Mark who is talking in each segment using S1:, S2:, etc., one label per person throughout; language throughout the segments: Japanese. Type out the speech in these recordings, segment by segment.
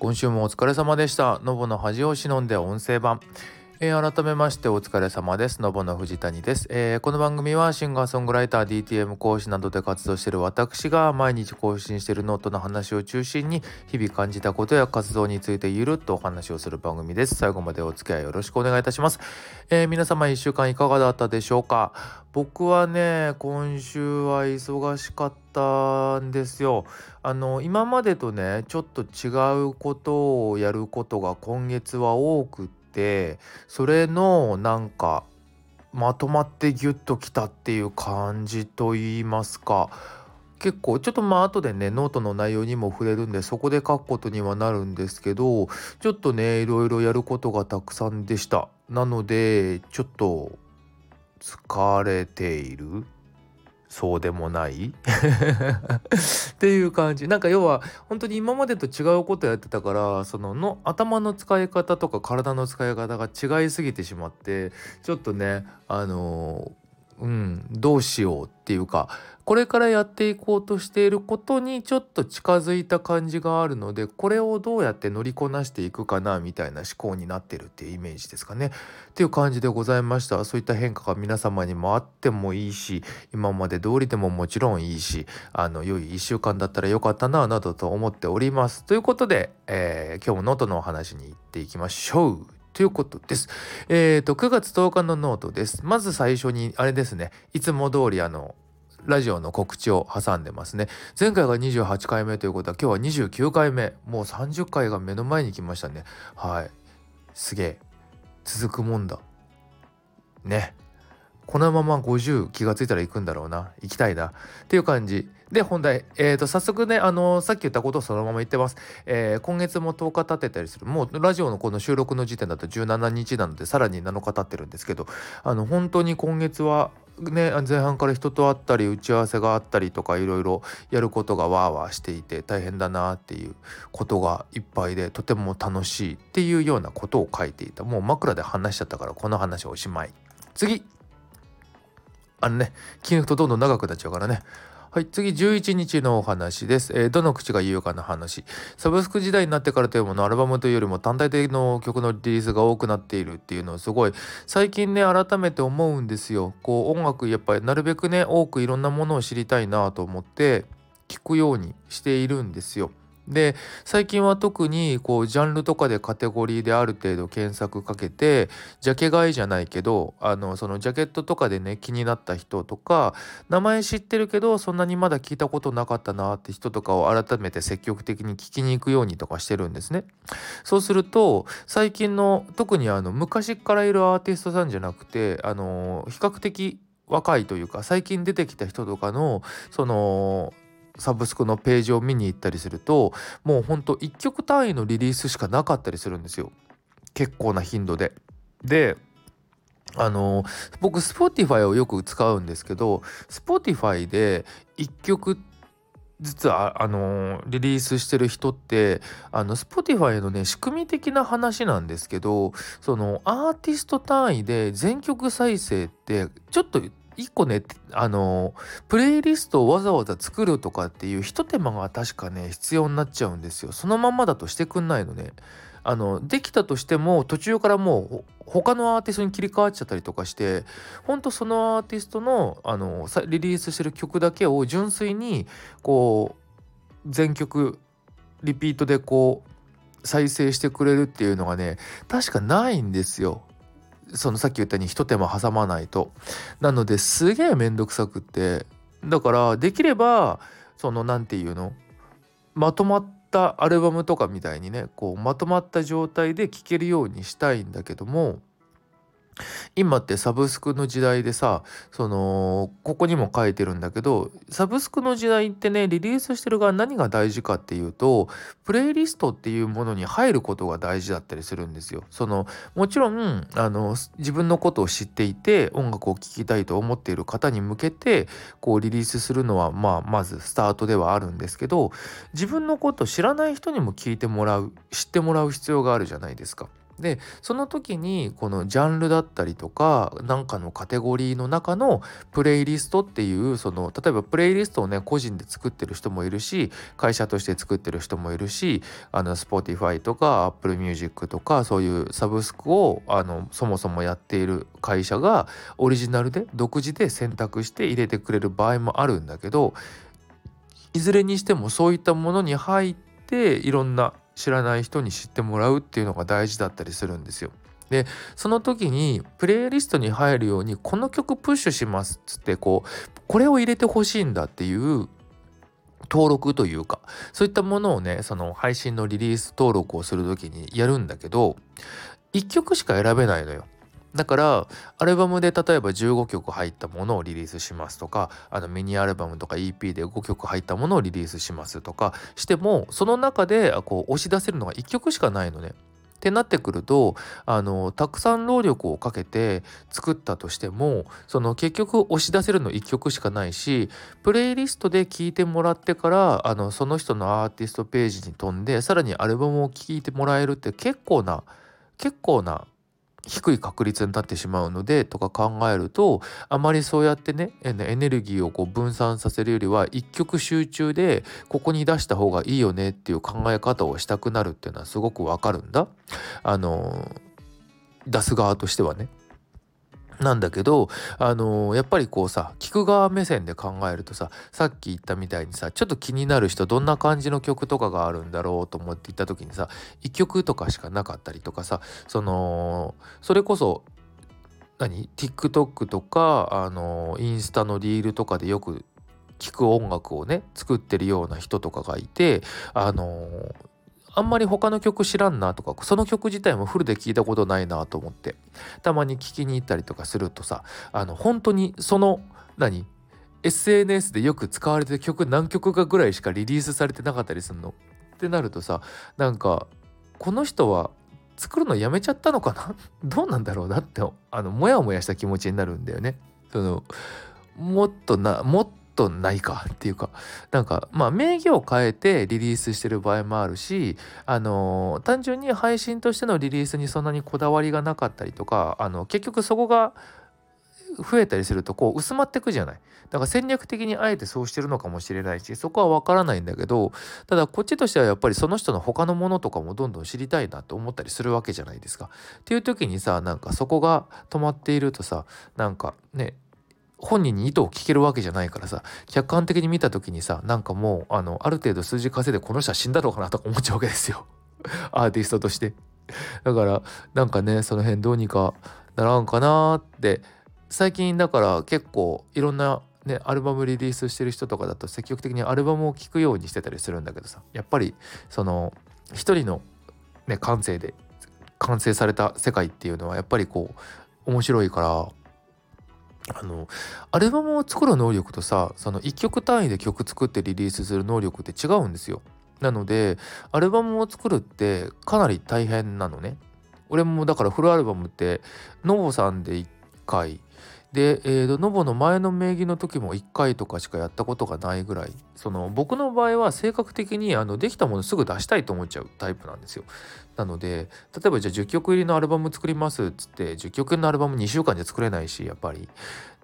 S1: 今週もお疲れ様でした。ノボの恥を忍んで音声版。えー、改めましてお疲れ様です。のぼの藤谷です、えー、この番組はシンガーソングライター、DTM 講師などで活動している私が毎日更新しているノートの話を中心に日々感じたことや活動についてゆるっとお話をする番組です。最後までお付き合いよろしくお願いいたします。えー、皆様1週間いかがだったでしょうか？僕はね、今週は忙しかったんですよ。あの、今までとね、ちょっと違うことをやることが今月は多くて、てそれのなんかまとまってギュッときたっていう感じと言いますか。結構ちょっとまあ後でねノートの内容にも触れるんでそこで書くことにはなるんですけどちょっとねいろいろやることがたくさんでした。なのでちょっと疲れている。そうでもない？っていう感じ。なんか要は本当に今までと違うことやってたからそのの頭の使い方とか体の使い方が違いすぎてしまってちょっとねあのうんどうしようっていうかこれからやっていこうとしていることにちょっと近づいた感じがあるのでこれをどうやって乗りこなしていくかなみたいな思考になってるっていうイメージですかね。っていう感じでございました。そういった変化が皆様にもあってもいいし今まで通りでももちろんいいしあの良い1週間だったらよかったななどと思っております。ということで、えー、今日もノートのお話に行っていきましょう。ということです。えっ、ー、と、9月10日のノートです。まず最初に、あれですね、いつも通りあの、ラジオの告知を挟んでますね。前回が28回目ということは今日は29回目。もう30回が目の前に来ましたね。はい。すげえ。続くもんだ。ね。このまま50気がついたら行くんだろうな。行きたいな。っていう感じ。で、本題。えっ、ー、と、早速ね、あのー、さっき言ったことをそのまま言ってます。えー、今月も10日経ってたりする。もう、ラジオのこの収録の時点だと17日なので、さらに7日経ってるんですけど、あの、本当に今月は、ね、前半から人と会ったり打ち合わせがあったりとかいろいろやることがわーわーしていて大変だなっていうことがいっぱいでとても楽しいっていうようなことを書いていたもう枕で話しちゃったからこの話おしまい次あのね気抜くとどんどん長くなっちゃうからねはい、次11日のお話です。えー、どの口が言うかの話。サブスク時代になってからというもの、アルバムというよりも単体での曲のリリースが多くなっているっていうのをすごい、最近ね、改めて思うんですよ。こう、音楽、やっぱりなるべくね、多くいろんなものを知りたいなと思って、聞くようにしているんですよ。で最近は特にこうジャンルとかでカテゴリーである程度検索かけてジャケ買いじゃないけどあのそのジャケットとかでね気になった人とか名前知ってるけどそんなにまだ聞いたことなかったなって人とかを改めて積極的に聞きに行くようにとかしてるんですね。そうすると最近の特にあの昔からいるアーティストさんじゃなくてあの比較的若いというか最近出てきた人とかのそのサブスクのページを見に行ったりするともうほんと1曲単位のリリースしかなかったりするんですよ結構な頻度で。であの僕 Spotify をよく使うんですけど Spotify で1曲実はあのリリースしてる人ってあの Spotify のね仕組み的な話なんですけどそのアーティスト単位で全曲再生ってちょっと一個ねあのプレイリストをわざわざ作るとかっていうひと手間が確かね必要になっちゃうんですよ。そのままだとしてくんないのね。あのできたとしても途中からもう他のアーティストに切り替わっちゃったりとかしてほんとそのアーティストのあのリリースしてる曲だけを純粋にこう全曲リピートでこう再生してくれるっていうのがね確かないんですよ。そのさっき言ったように一手間挟まないと。なのですげえ面倒くさくってだからできればその何て言うの？まとまったアルバムとかみたいにねこうまとまった状態で聴けるようにしたいんだけども今ってサブスクの時代でさそのここにも書いてるんだけどサブスクの時代ってねリリースしてる側何が大事かっていうとプレイリストっていうものに入ることが大事だったりするんですよ。そのもちろんあの自分のことを知っていて音楽を聴きたいと思っている方に向けてこうリリースするのはまあまずスタートではあるんですけど自分のことを知らない人にも聞いてもらう知ってもらう必要があるじゃないですか。でその時にこのジャンルだったりとか何かのカテゴリーの中のプレイリストっていうその例えばプレイリストをね個人で作ってる人もいるし会社として作ってる人もいるしあの Spotify とか Apple Music とかそういうサブスクをあのそもそもやっている会社がオリジナルで独自で選択して入れてくれる場合もあるんだけどいずれにしてもそういったものに入っていろんな知らない人に知ってもらうっていうのが大事だったりするんですよ。でその時にプレイリストに入るようにこの曲プッシュしますっつってこうこれを入れてほしいんだっていう登録というかそういったものをねその配信のリリース登録をする時にやるんだけど1曲しか選べないのよ。だからアルバムで例えば15曲入ったものをリリースしますとかあのミニアルバムとか EP で5曲入ったものをリリースしますとかしてもその中でこう押し出せるのが1曲しかないのね。ってなってくるとあのたくさん労力をかけて作ったとしてもその結局押し出せるの1曲しかないしプレイリストで聴いてもらってからあのその人のアーティストページに飛んでさらにアルバムを聴いてもらえるって結構な結構な低い確率になってしまうのでとか考えるとあまりそうやってねエネルギーをこう分散させるよりは一極集中でここに出した方がいいよねっていう考え方をしたくなるっていうのはすごくわかるんだ。あの出す側としてはね。なんだけど、あのー、やっぱりこうさ聞く側目線で考えるとささっき言ったみたいにさちょっと気になる人どんな感じの曲とかがあるんだろうと思って行った時にさ1曲とかしかなかったりとかさそのそれこそ何？TikTok とか、あのー、インスタのリールとかでよく聴く音楽をね作ってるような人とかがいてあのーあんまり他の曲知らんなとかその曲自体もフルで聞いたことないなと思って。たまに聞きに行ったりとかするとさあの本当にその何？SNS でよく使われてる曲何曲かぐらいしかリリースされてなかったりするの？ってなるとさなんかこの人は作るのやめちゃったのかな？どうなんだろうなってあのモヤモヤした気持ちになるんだよね。そのもっとなもっとないかっていうかなんかまあ名義を変えてリリースしてる場合もあるしあの単純に配信としてのリリースにそんなにこだわりがなかったりとかあの結局そこが増えたりするとこう薄まってくじゃないだから戦略的にあえてそうしてるのかもしれないしそこは分からないんだけどただこっちとしてはやっぱりその人の他のものとかもどんどん知りたいなと思ったりするわけじゃないですか。っていう時にさなんかそこが止まっているとさなんかね本人に意図を聞けるわけじゃないからさ客観的に見た時にさなんかもうあのある程度数字稼いでこの人は死んだのかなとか思っちゃうわけですよ。アーティストとして。だからなんかねその辺どうにかならんかなって。最近だから結構いろんなねアルバムリリースしてる人とかだと積極的にアルバムを聴くようにしてたりするんだけどさ。やっぱりその一人のね感性で完成された世界っていうのはやっぱりこう面白いから。あのアルバムを作る能力とさその1曲単位で曲作ってリリースする能力って違うんですよ。なのでアルバムを作るってかなり大変なのね。俺もだからフルアルバムってノボさんで1回で、えーと、ノボの前の名義の時も1回とかしかやったことがないぐらいその僕の場合は性格的にあのできたものすぐ出したいと思っちゃうタイプなんですよ。なので例えばじゃあ10曲入りのアルバム作りますっつって10曲のアルバム2週間じゃ作れないしやっぱり。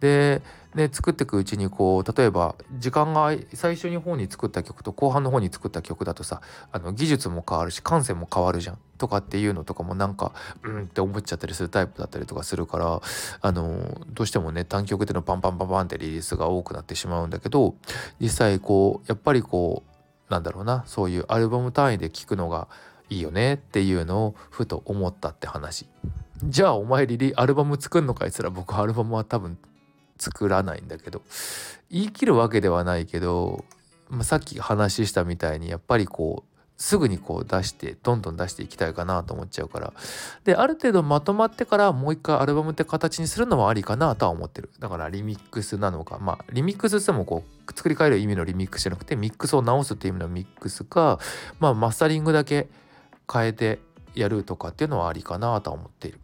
S1: でね作っていくうちにこう例えば時間が最初に方に作った曲と後半の方に作った曲だとさあの技術も変わるし感性も変わるじゃんとかっていうのとかもなんかうんって思っちゃったりするタイプだったりとかするからあのどうしてもね単曲でのパンパンパンパンってリリースが多くなってしまうんだけど実際こうやっぱりこうなんだろうなそういうアルバム単位で聴くのがいいよねっていうのをふと思ったって話。じゃあお前リリアルバム作んのかいつら僕アルバムは多分作らないんだけど。言い切るわけではないけど、まあ、さっき話したみたいにやっぱりこうすぐにこう出してどんどん出していきたいかなと思っちゃうから。である程度まとまってからもう一回アルバムって形にするのもありかなとは思ってる。だからリミックスなのか。まあリミックスってもこう作り変える意味のリミックスじゃなくてミックスを直すっていう意味のミックスかまあマスタリングだけ変えてやるとかっていうのはありかなと思っている。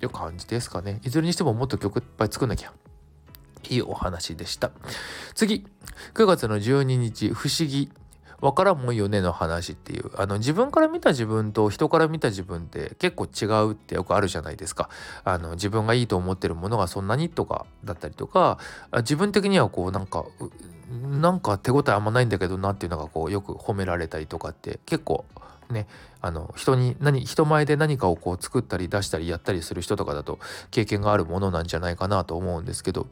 S1: という感じですかね。いずれにしてももっと曲いっぱい作んなきゃ。いいお話でした。次、9月の12日、不思議。わからんもんよねの話っていう。あの自分から見た自分と人から見た自分って結構違うってよくあるじゃないですか。あの自分がいいと思ってるものがそんなにとかだったりとか自分的にはこうなんかなんか手応えあんまないんだけどなっていうのがこうよく褒められたりとかって結構ねあの人に何人前で何かをこう作ったり出したりやったりする人とかだと経験があるものなんじゃないかなと思うんですけど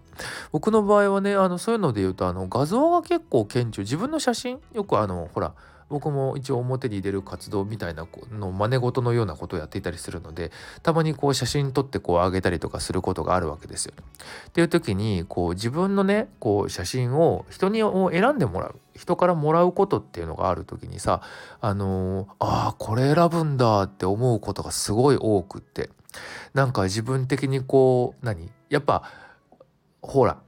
S1: 僕の場合はねあのそういうので言うとあの画像が結構顕著。自分の写真よくあのほら僕も一応表に出る活動みたいなの真似事のようなことをやっていたりするのでたまにこう写真撮ってこう上げたりとかすることがあるわけですよ。っていう時にこう自分のねこう写真を人にを選んでもらう人からもらうことっていうのがある時にさあのー、ああこれ選ぶんだって思うことがすごい多くってなんか自分的にこう何？やっぱほら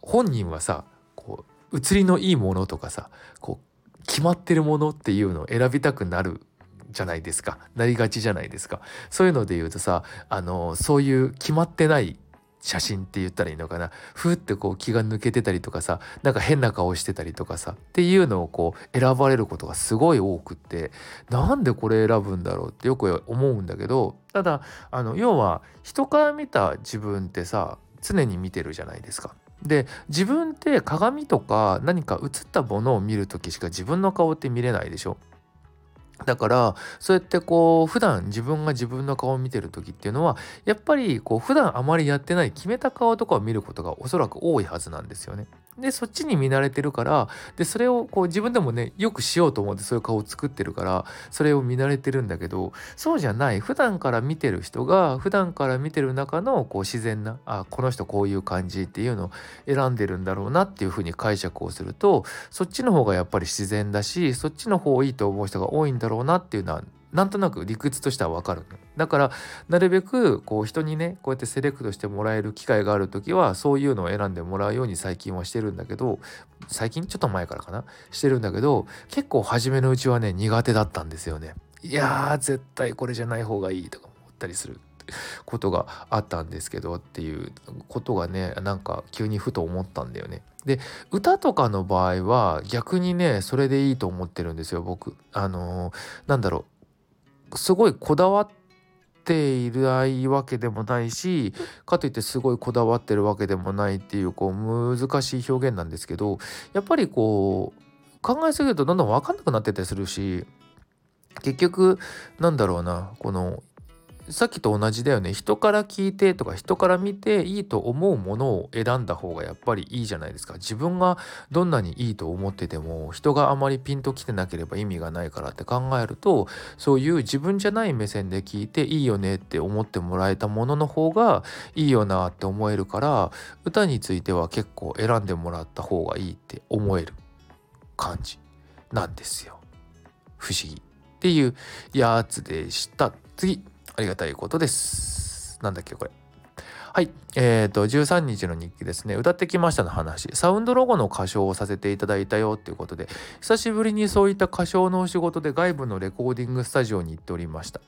S1: 本人はさこう写りのいいものとかさこう決まってるものっていうのを選びたくなるじゃないですか。なりがちじゃないですか。そういうので言うとさあのそういう決まってない写真って言ったらいいのかな。ふってこう気が抜けてたりとかさなんか変な顔してたりとかさっていうのをこう選ばれることがすごい多くってなんでこれ選ぶんだろうってよく思うんだけどただあの要は人から見た自分ってさ常に見てるじゃないですか。で自分って鏡とか何か映ったものを見る時しか自分の顔って見れないでしょ？だからそうやってこう普段自分が自分の顔を見てる時っていうのはやっぱりこう普段あまりやってない決めた顔とかを見ることがおそらく多いはずなんですよね。でそっちに見慣れてるからでそれをこう自分でもねよくしようと思ってそういう顔を作ってるからそれを見慣れてるんだけどそうじゃない普段から見てる人が普段から見てる中のこう自然なあこの人こういう感じっていうのを選んでるんだろうなっていうふうに解釈をするとそっちの方がやっぱり自然だしそっちの方いいと思う人が多いんだろうなっていうのはなんとなく理屈としてはわかるの。だからなるべくこう人にねこうやってセレクトしてもらえる機会がある時はそういうのを選んでもらうように最近はしてるんだけど最近ちょっと前からかな？してるんだけど結構初めのうちはね苦手だったんですよね。いやー絶対これじゃない方がいいとか思ったりすることがあったんですけどっていうことがねなんか急にふと思ったんだよね。で歌とかの場合は逆にねそれでいいと思ってるんですよ僕。あのー、なんだろうすごいこだわってていないわけでもないしかといってすごいこだわってるわけでもないっていうこう難しい表現なんですけどやっぱりこう考えすぎるとどんどん分かんなくなってたりするし結局なんだろうなこのさっきと同じだよね。人から聞いてとか人から見ていいと思うものを選んだ方がやっぱりいいじゃないですか。自分がどんなにいいと思ってても人があまりピンときてなければ意味がないからって考えるとそういう自分じゃない目線で聞いていいよねって思ってもらえたものの方がいいよなって思えるから歌については結構選んでもらった方がいいって思える感じなんですよ。不思議。っていうやつでした。次。ありがたいことです。なんだっけ、これ。はい。えっ、ー、と、13日の日記ですね。歌ってきましたの話。サウンドロゴの歌唱をさせていただいたよっていうことで、久しぶりにそういった歌唱のお仕事で外部のレコーディングスタジオに行っておりました。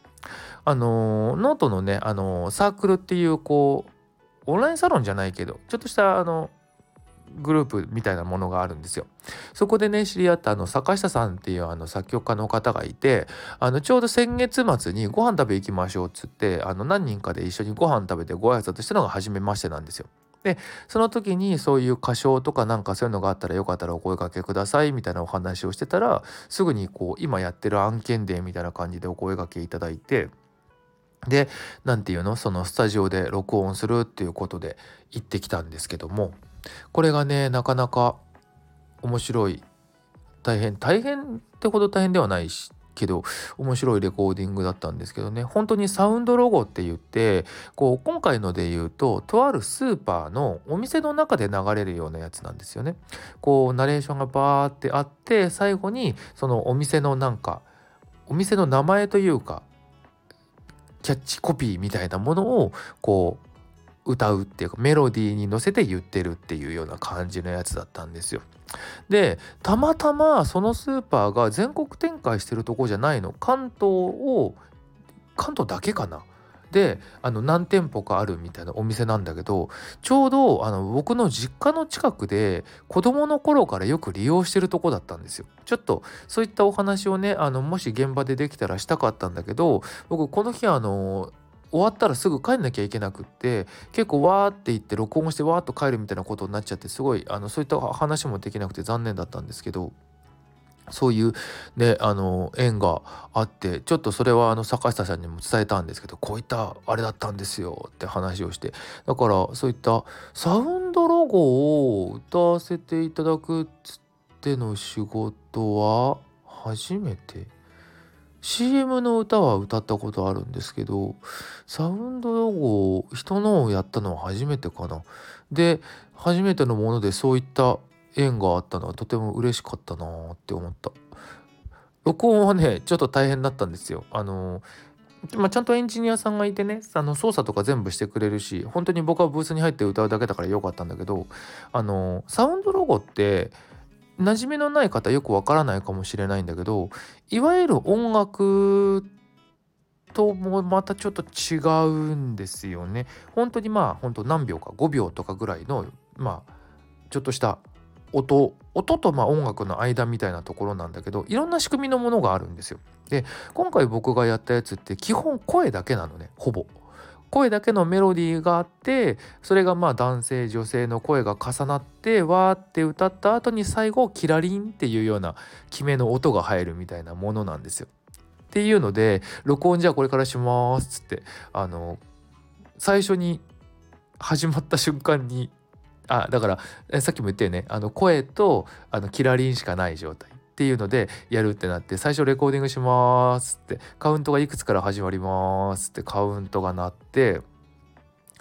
S1: あのー、ノートのね、あのー、サークルっていう、こう、オンラインサロンじゃないけど、ちょっとした、あの、グループみたいなものがあるんですよ。そこでね知り合ったあの坂下さんっていうあの作曲家の方がいてあのちょうど先月末にご飯食べ行きましょうっつってあの何人かで一緒にご飯食べてご挨拶したのが初めましてなんですよ。でその時にそういう歌唱とかなんかそういうのがあったらよかったらお声かけくださいみたいなお話をしてたらすぐにこう今やってる案件でみたいな感じでお声かけいただいて。で何て言うの？そのスタジオで録音するっていうことで行ってきたんですけどもこれがねなかなか面白い大変大変ってほど大変ではないしけど面白いレコーディングだったんですけどね本当にサウンドロゴって言ってこう今回ので言うととあるスーパーのお店の中で流れるようなやつなんですよね。こうナレーションがバーってあって最後にそのお店のなんかお店の名前というかキャッチコピーみたいなものをこう歌うっていうかメロディーに乗せて言ってるっていうような感じのやつだったんですよ。でたまたまそのスーパーが全国展開してるとこじゃないの関東を関東だけかなであの何店舗かあるみたいなお店なんだけどちょうどあの僕の実家の近くで子供の頃からよく利用してるとこだったんですよ。ちょっとそういったお話をねあのもし現場でできたらしたかったんだけど僕この日あの終わったらすぐ帰んなきゃいけなくって結構わーって言って録音してわーっと帰るみたいなことになっちゃってすごいあのそういった話もできなくて残念だったんですけどそういうねあの縁があってちょっとそれはあの坂下さんにも伝えたんですけどこういったあれだったんですよって話をしてだからそういったサウンドロゴを歌わせていただくっつっての仕事は初めて CM の歌は歌ったことあるんですけどサウンドロゴを人のをやったのは初めてかな。で初めてのものでそういった縁があったのはとても嬉しかったなって思った録音はねちょっと大変だったんですよあのまあ、ちゃんとエンジニアさんがいてねあの操作とか全部してくれるし本当に僕はブースに入って歌うだけだからよかったんだけどあのサウンドロゴって馴染みのない方よくわからないかもしれないんだけどいわゆる音楽ともまたちょっと違うんですよね。本当にまあ本当何秒か5秒とかぐらいのまあちょっとした音音とまあ音楽の間みたいなところなんだけどいろんな仕組みのものがあるんですよ。で今回僕がやったやつって基本声だけなのねほぼ。声だけのメロディーがあってそれがまあ男性女性の声が重なってわーって歌った後に最後キラリンっていうような決めの音が入るみたいなものなんですよ。っていうので録音じゃあこれからしますっつってあの最初に始まった瞬間にあだからさっきも言ったよねあの声とあのキラリンしかない状態っていうのでやるってなって最初レコーディングしますってカウントがいくつから始まりますってカウントが鳴って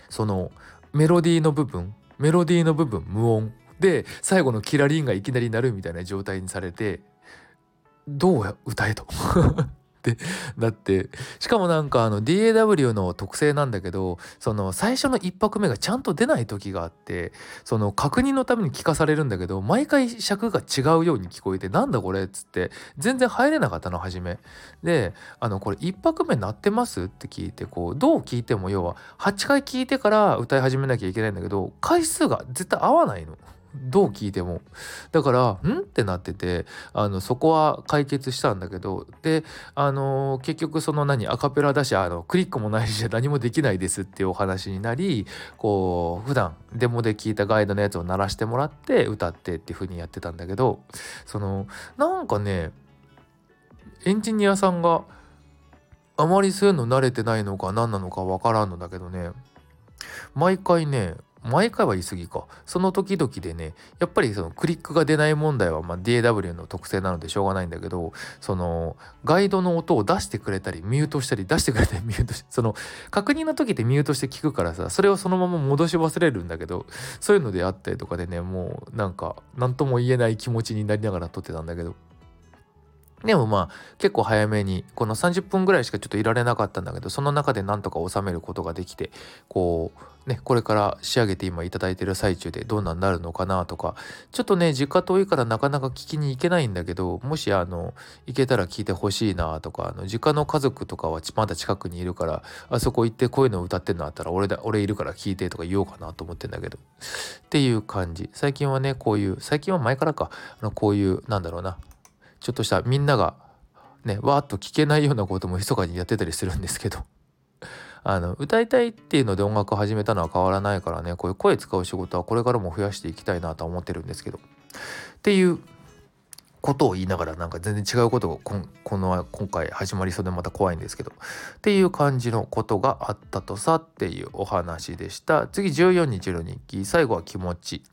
S1: そのメロディーの部分メロディーの部分無音で最後のキラリンがいきなり鳴るみたいな状態にされてどう歌えと。って なってしかもなんかあの DAW の特性なんだけどその最初の1拍目がちゃんと出ない時があってその確認のために聞かされるんだけど毎回尺が違うように聞こえてなんだこれっつって全然入れなかったの初めであのこれ1拍目鳴ってますって聞いてこうどう聞いても要は8回聞いてから歌い始めなきゃいけないんだけど回数が絶対合わないの。どう聞いてもだから「ん?」ってなっててあのそこは解決したんだけどであの結局その何アカペラだしあのクリックもないし何もできないですっていうお話になりこう普段デモで聞いたガイドのやつを鳴らしてもらって歌ってっていう風にやってたんだけどそのなんかねエンジニアさんがあまりそういうの慣れてないのか何なのかわからんのだけどね毎回ね毎回は言い過ぎか。その時々でねやっぱりそのクリックが出ない問題はま DAW の特性なのでしょうがないんだけどそのガイドの音を出してくれたりミュートしたり出してくれたり ミュートしてその確認の時ってミュートして聞くからさそれをそのまま戻し忘れるんだけどそういうのであったりとかでねもうなんか何とも言えない気持ちになりながら撮ってたんだけど。でもまあ結構早めにこの30分ぐらいしかちょっといられなかったんだけどその中でなんとか収めることができてこうねこれから仕上げて今頂いてる最中でどんなになるのかなとかちょっとね実家遠いからなかなか聞きに行けないんだけどもしあの行けたら聞いてほしいなとかあの実家の家族とかはまだ近くにいるからあそこ行ってこういうの歌ってんのあったら俺だ俺いるから聞いてとか言おうかなと思ってんだけど。っていう感じ。最近はねこういう最近は前からか。あのこういうなんだろうな。ちょっとしたみんながねわーっと聞けないようなことも密かにやってたりするんですけど。あの歌いたいっていうので音楽始めたのは変わらないからねこういう声使う仕事はこれからも増やしていきたいなとは思ってるんですけど。っていうことを言いながらなんか全然違うことがここの今回始まりそうでまた怖いんですけど。っていう感じのことがあったとさっていうお話でした。次14日の日記。最後は気持ち。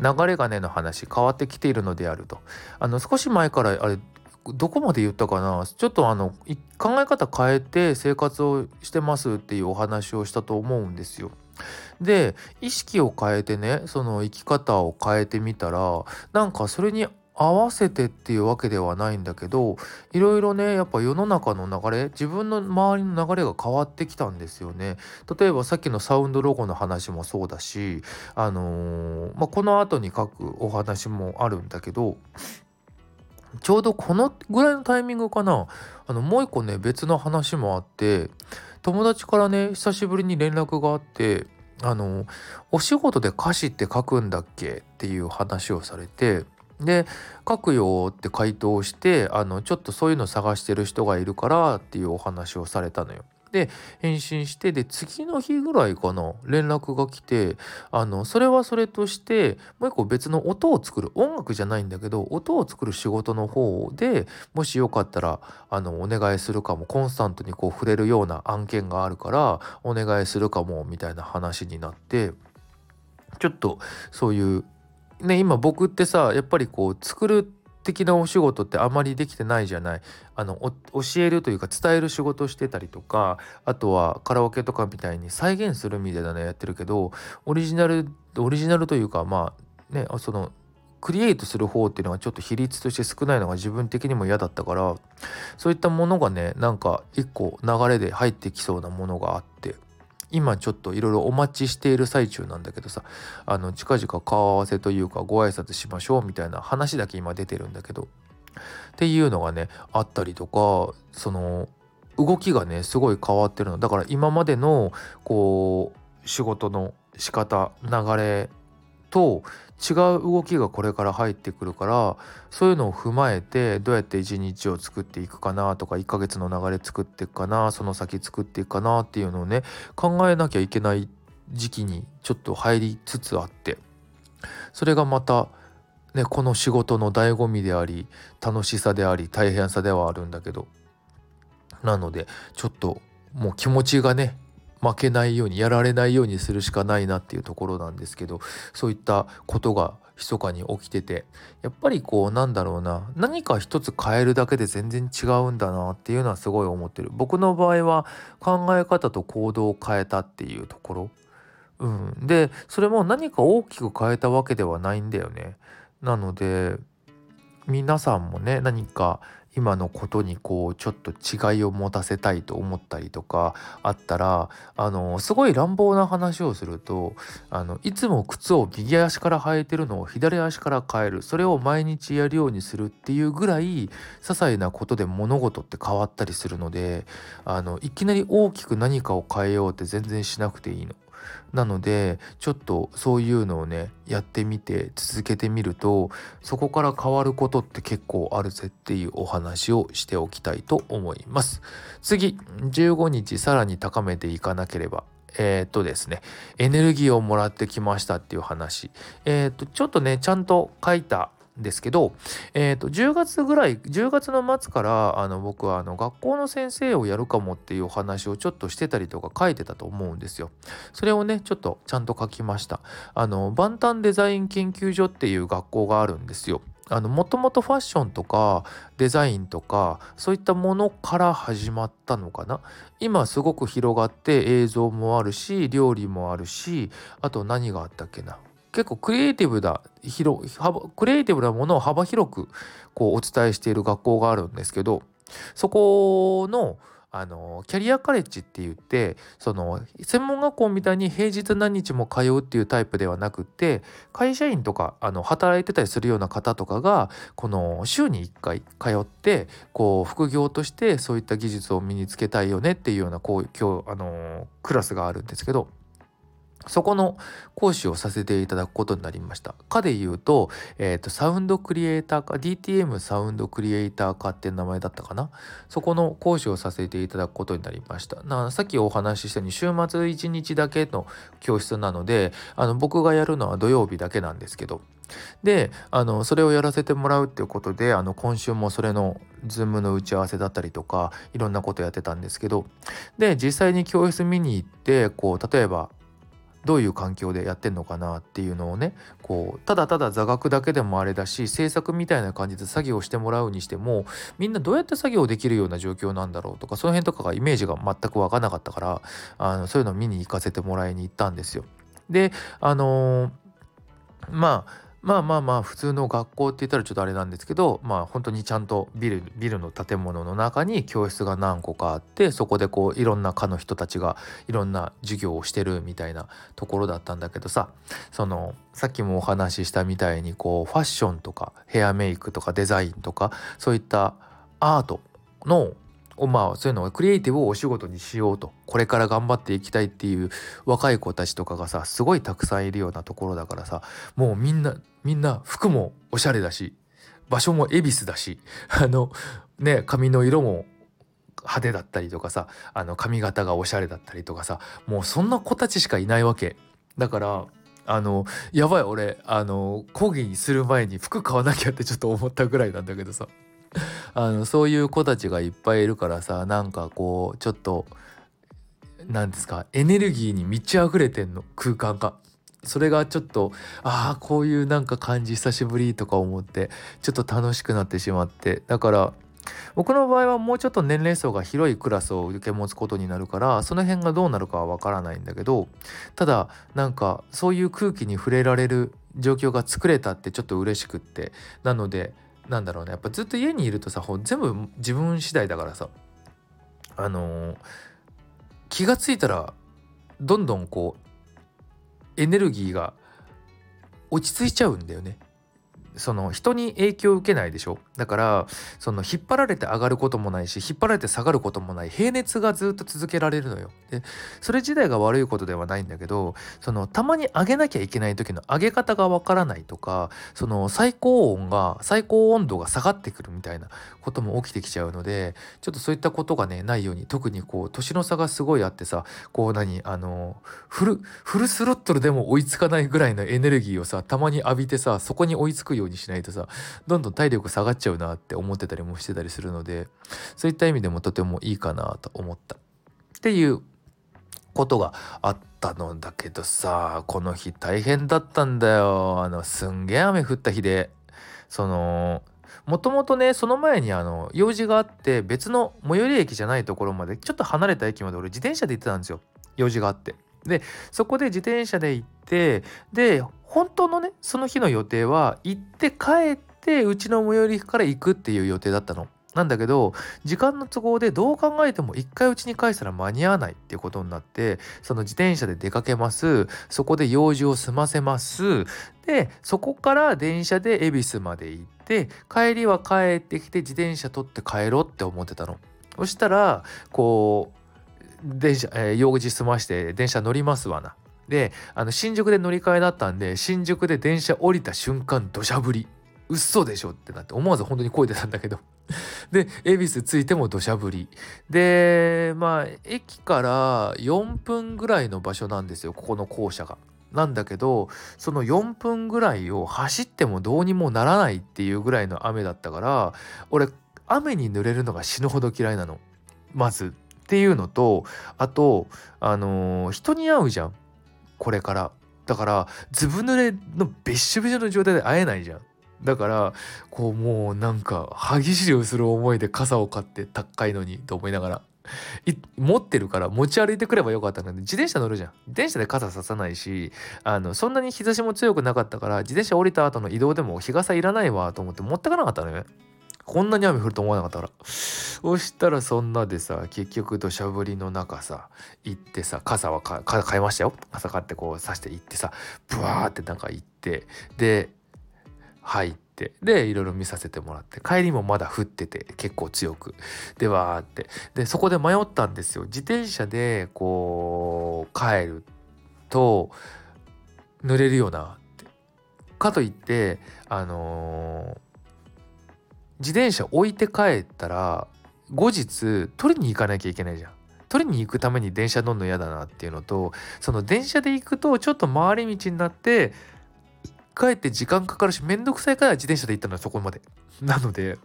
S1: 流れ金の話変わってきているのであると。あの少し前からあれどこまで言ったかな？ちょっとあの考え方変えて生活をしてますっていうお話をしたと思うんですよ。で意識を変えてねその生き方を変えてみたらなんかそれに合わせてっていうわけではないんだけどいろいろねやっぱ世の中の流れ自分の周りの流れが変わってきたんですよね。例えばさっきのサウンドロゴの話もそうだし、あのー、まあ、この後に書くお話もあるんだけどちょうどこのぐらいのタイミングかなあのもう一個ね別の話もあって友達からね久しぶりに連絡があってあのお仕事で歌詞って書くんだっけ？っていう話をされてで書くよって回答してあのちょっとそういうの探してる人がいるからっていうお話をされたのよ。で返信してで次の日ぐらいかな連絡が来てあのそれはそれとしてもう一個別の音を作る音楽じゃないんだけど音を作る仕事の方でもしよかったらあのお願いするかもコンスタントにこう触れるような案件があるからお願いするかもみたいな話になってちょっとそういうね今僕ってさやっぱりこう作る的なお仕事ってあまりできてないじゃない。あの教えるというか伝える仕事してたりとかあとはカラオケとかみたいに再現するみたいなのやってるけどオリジナルオリジナルというかまあねそのクリエイトする方っていうのがちょっと比率として少ないのが自分的にも嫌だったからそういったものがねなんか一個流れで入ってきそうなものがあって。今ちょっといろいろお待ちしている最中なんだけどさあの近々顔合わせというかご挨拶しましょうみたいな話だけ今出てるんだけどっていうのがねあったりとかその動きがねすごい変わってるの。だから今までのこう仕事の仕方流れと違う動きがこれから入ってくるからそういうのを踏まえてどうやって一日を作っていくかなとか1ヶ月の流れ作っていくかなその先作っていくかなっていうのをね考えなきゃいけない時期にちょっと入りつつあってそれがまたねこの仕事の醍醐味であり楽しさであり大変さではあるんだけどなのでちょっともう気持ちがね負けないようにやられないようにするしかないなっていうところなんですけどそういったことが密かに起きててやっぱりこうなんだろうな何か一つ変えるだけで全然違うんだなっていうのはすごい思ってる。僕の場合は考え方と行動を変えたっていうところ、うん、でそれも何か大きく変えたわけではないんだよね。なので皆さんもね何か今のことにこうちょっと違いを持たせたいと思ったりとかあったらあのすごい乱暴な話をするとあのいつも靴を右足から履いてるのを左足から変えるそれを毎日やるようにするっていうぐらい些細なことで物事って変わったりするのであのいきなり大きく何かを変えようって全然しなくていいの。なのでちょっとそういうのをねやってみて続けてみるとそこから変わることって結構あるぜっていうお話をしておきたいと思います。次15日さらに高めていかなければえー、っとですねエネルギーをもらってきましたっていう話えー、っとちょっとねちゃんと書いたですけど、えー、と10月ぐらい10月の末からあの僕はあの学校の先生をやるかもっていうお話をちょっとしてたりとか書いてたと思うんですよ。それをねちょっとちゃんと書きました。あのバンタンデザイン研究所っていう学校があるんですよ。もともとファッションとかデザインとかそういったものから始まったのかな今すごく広がって映像もあるし料理もあるしあと何があったっけな結構クリエイティブだ広クリエイティブなものを幅広くこうお伝えしている学校があるんですけどそこのあのキャリアカレッジって言ってその専門学校みたいに平日何日も通うっていうタイプではなくて会社員とかあの働いてたりするような方とかがこの週に1回通ってこう副業としてそういった技術を身につけたいよねっていうようなこうあのクラスがあるんですけどそこの講師をさせていただくことになりました。かで言うと、えっ、ー、と、サウンドクリエイターか、DTM サウンドクリエイターかっていう名前だったかな。そこの講師をさせていただくことになりました。なさっきお話ししたように、週末1日だけの教室なので、あの、僕がやるのは土曜日だけなんですけど、であのそれをやらせてもらうっていうことであの今週もそれの Zoom の打ち合わせだったりとかいろんなことやってたんですけどで実際に教室見に行ってこう例えばどういう環境でやってんのかなっていうのをねこうただただ座学だけでもあれだし制作みたいな感じで作業してもらうにしてもみんなどうやって作業できるような状況なんだろうとかその辺とかがイメージが全く分からなかったからあのそういうのを見に行かせてもらいに行ったんですよ。であのー、まあまあまあまあ普通の学校って言ったらちょっとあれなんですけどまあ本当にちゃんとビルビルの建物の中に教室が何個かあってそこでこういろんな科の人たちがいろんな授業をしてるみたいなところだったんだけどさそのさっきもお話ししたみたいにこうファッションとかヘアメイクとかデザインとかそういったアートのまあそういうのをクリエイティブをお仕事にしようとこれから頑張っていきたいっていう若い子たちとかがさすごいたくさんいるようなところだからさもうみんなみんな服もおしゃれだし場所も恵比寿だし あのね髪の色も派手だったりとかさあの髪型がおしゃれだったりとかさもうそんな子たちしかいないわけだからあのやばい俺あの講義にする前に服買わなきゃってちょっと思ったぐらいなんだけどさ あのそういう子たちがいっぱいいるからさなんかこうちょっと何ですかエネルギーに満ち溢れてんの空間が。それがちょっとああこういうなんか感じ久しぶりとか思ってちょっと楽しくなってしまって。だから僕の場合はもうちょっと年齢層が広いクラスを受け持つことになるからその辺がどうなるかはわからないんだけどただなんかそういう空気に触れられる状況が作れたってちょっと嬉しくってなのでなんだろうねやっぱずっと家にいるとさ全部自分次第だからさあのー、気が付いたらどんどんこうエネルギーが落ち着いちゃうんだよね。その人に影響を受けないでしょ？だからその引っ張られて上がることもないし引っ張られて下がることもない。平熱がずっと続けられるのよ。でそれ自体が悪いことではないんだけどそのたまに上げなきゃいけない時の上げ方がわからないとかその最高温が最高温度が下がってくるみたいなことも起きてきちゃうのでちょっとそういったことがねないように特にこう年の差がすごいあってさこう何あのフルフルスロットルでも追いつかないぐらいのエネルギーをさたまに浴びてさそこに追いつくよようにしないとさどんどん体力下がっちゃうなって思ってたりもしてたりするのでそういった意味でもとてもいいかなと思った。っていうことがあったのだけどさこの日大変だったんだよ。あのすんげえ雨降った日で。そのもともとねその前にあの用事があって別の最寄り駅じゃないところまでちょっと離れた駅まで俺自転車で行ってたんですよ。用事があって。でそこで自転車で行ってで本当のねその日の予定は行って帰ってうちの最寄りから行くっていう予定だったの。なんだけど時間の都合でどう考えても一回うちに帰したら間に合わないっていうことになってその自転車で出かけますそこで用事を済ませますでそこから電車で恵比寿まで行って帰りは帰ってきて自転車取って帰ろうって思ってたの。そしたらこう電車、えー、用事済まして電車乗りますわな。であの新宿で乗り換えだったんで新宿で電車降りた瞬間土砂降り。うっそでしょってなって思わず本当に声出たんだけど。で恵比寿着いても土砂降り。でまあ駅から4分ぐらいの場所なんですよここの校舎が。なんだけどその4分ぐらいを走ってもどうにもならないっていうぐらいの雨だったから俺雨に濡れるのが死ぬほど嫌いなの。まず。っていうのとあとあのー、人に会うじゃん。これから。だからずぶ濡れのべっしょべしょの状態で会えないじゃん。だからこうもうなんか歯ぎしりをする思いで傘を買って高いのにと思いながら。持ってるから持ち歩いてくればよかったので自転車乗るじゃん。自転車で傘ささないしあのそんなに日差しも強くなかったから自転車降りた後の移動でも日傘いらないわと思って持ってかなかったのよ。こんなに雨降ると思わなかったから。そしたらそんなでさ結局土砂降りの中さ行ってさ傘は買いましたよ。傘買ってこう刺して行ってさブワーってなんか行ってで入ってでいろいろ見させてもらって帰りもまだ降ってて結構強く。でわーって。でそこで迷ったんですよ。自転車でこう帰ると濡れるよなって。かといってあのー自転車置いて帰ったら後日取りに行かなきゃいけないじゃん。取りに行くために電車乗るの嫌だなっていうのとその電車で行くとちょっと回り道になって帰って時間かかるしめんどくさいから自転車で行ったのはそこまで。なので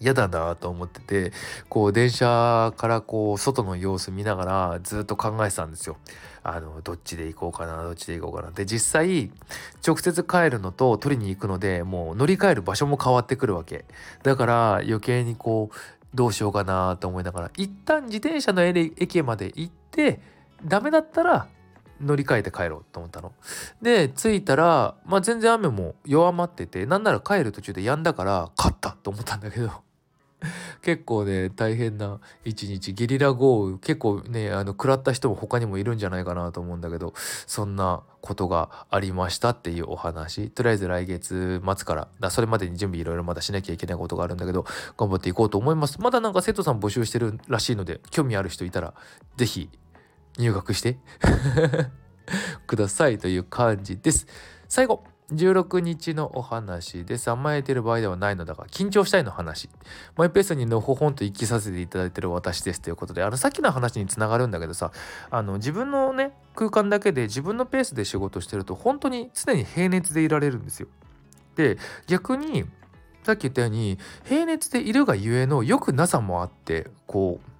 S1: 嫌だなと思っててこう電車からこう外の様子見ながらずっと考えてたんですよ。あのどっちで行こうかなどっちで行こうかなで実際直接帰るのと取りに行くのでもう乗り換える場所も変わってくるわけだから余計にこうどうしようかなと思いながら一旦自転車の駅まで行ってダメだったら乗り換えて帰ろうと思ったの。で着いたら、まあ、全然雨も弱まっててなんなら帰る途中で止んだから勝ったと思ったんだけど結構ね大変な一日。ゲリラ豪雨結構ねあの食らった人も他にもいるんじゃないかなと思うんだけどそんなことがありましたっていうお話。とりあえず来月末からだそれまでに準備いろいろまだしなきゃいけないことがあるんだけど頑張っていこうと思います。まだなんか生徒さん募集してるらしいので興味ある人いたら是非入学して くださいという感じです。最後。16日のお話です。甘えてる場合ではないのだが、緊張したいの話。マイペースにのほほんと生きさせていただいてる私ですということで、あの、さっきの話につながるんだけどさ、あの、自分のね、空間だけで自分のペースで仕事してると、本当に常に平熱でいられるんですよ。で、逆に、さっき言ったように、平熱でいるがゆえの良くなさもあって、こう、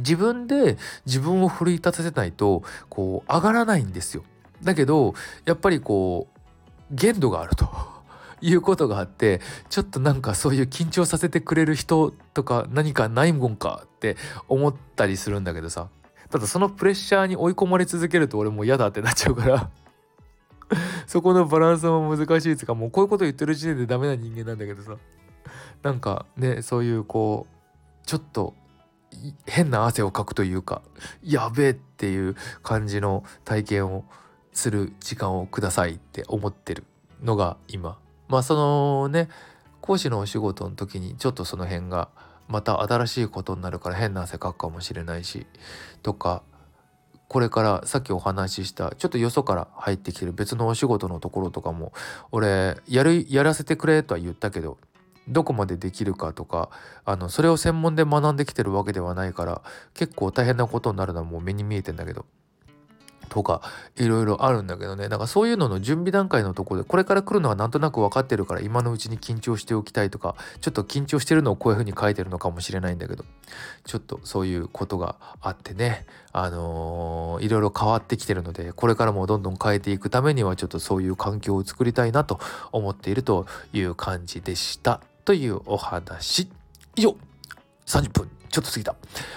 S1: 自分で自分を奮い立たせないと、こう、上がらないんですよ。だけど、やっぱりこう、限度があると。いうことがあってちょっとなんかそういう緊張させてくれる人とか何かないもんかって思ったりするんだけどさ。ただそのプレッシャーに追い込まれ続けると俺もう嫌だってなっちゃうから。そこのバランスも難しいですか。もうこういうこと言ってる時点でダメな人間なんだけどさ。なんかねそういうこうちょっと変な汗をかくというかやべえっていう感じの体験をする時間をくださいって思ってるのが今。まあそのね講師のお仕事の時にちょっとその辺がまた新しいことになるから変な汗かくかもしれないしとかこれからさっきお話ししたちょっとよそから入ってきてる別のお仕事のところとかも俺やるやらせてくれとは言ったけどどこまでできるかとかあのそれを専門で学んできてるわけではないから結構大変なことになるのはもう目に見えてんだけどとかいろいろあるんだけどね。だからそういうのの準備段階のところでこれから来るのはなんとなく分かってるから今のうちに緊張しておきたいとかちょっと緊張してるのをこういう風に書いてるのかもしれないんだけどちょっとそういうことがあってね。あの、いろいろ変わってきてるのでこれからもどんどん変えていくためにはちょっとそういう環境を作りたいなと思っているという感じでした。というお話。以上。30分。ちょっと過ぎた。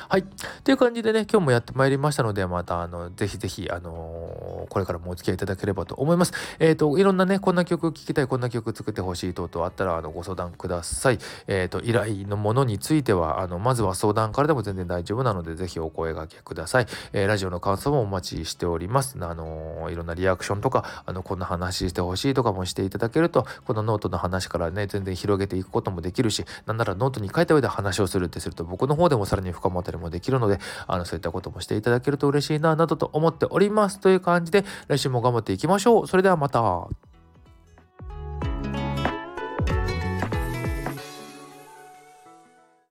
S1: はい。という感じでね、今日もやってまいりましたので、また、あの、ぜひぜひ、あのー、これからもお付き合いいただければと思います。えっ、ー、と、いろんなね、こんな曲聴きたい、こんな曲作ってほしい等々あったら、あの、ご相談ください。えっ、ー、と、依頼のものについては、あの、まずは相談からでも全然大丈夫なので、ぜひお声掛けください。えラジオの感想もお待ちしております。あのいろんなリアクションとか、あの、こんな話してほしいとかもしていただけると、このノートの話からね、全然広げていくこともできるし、なんならノートに書いた上で話をするってすると、僕の方でもさらに深まったりもできるので、あの、そういったこともしていただけると嬉しいな、などと思っております。という感じで、来週も頑張っていきましょう。それではまた。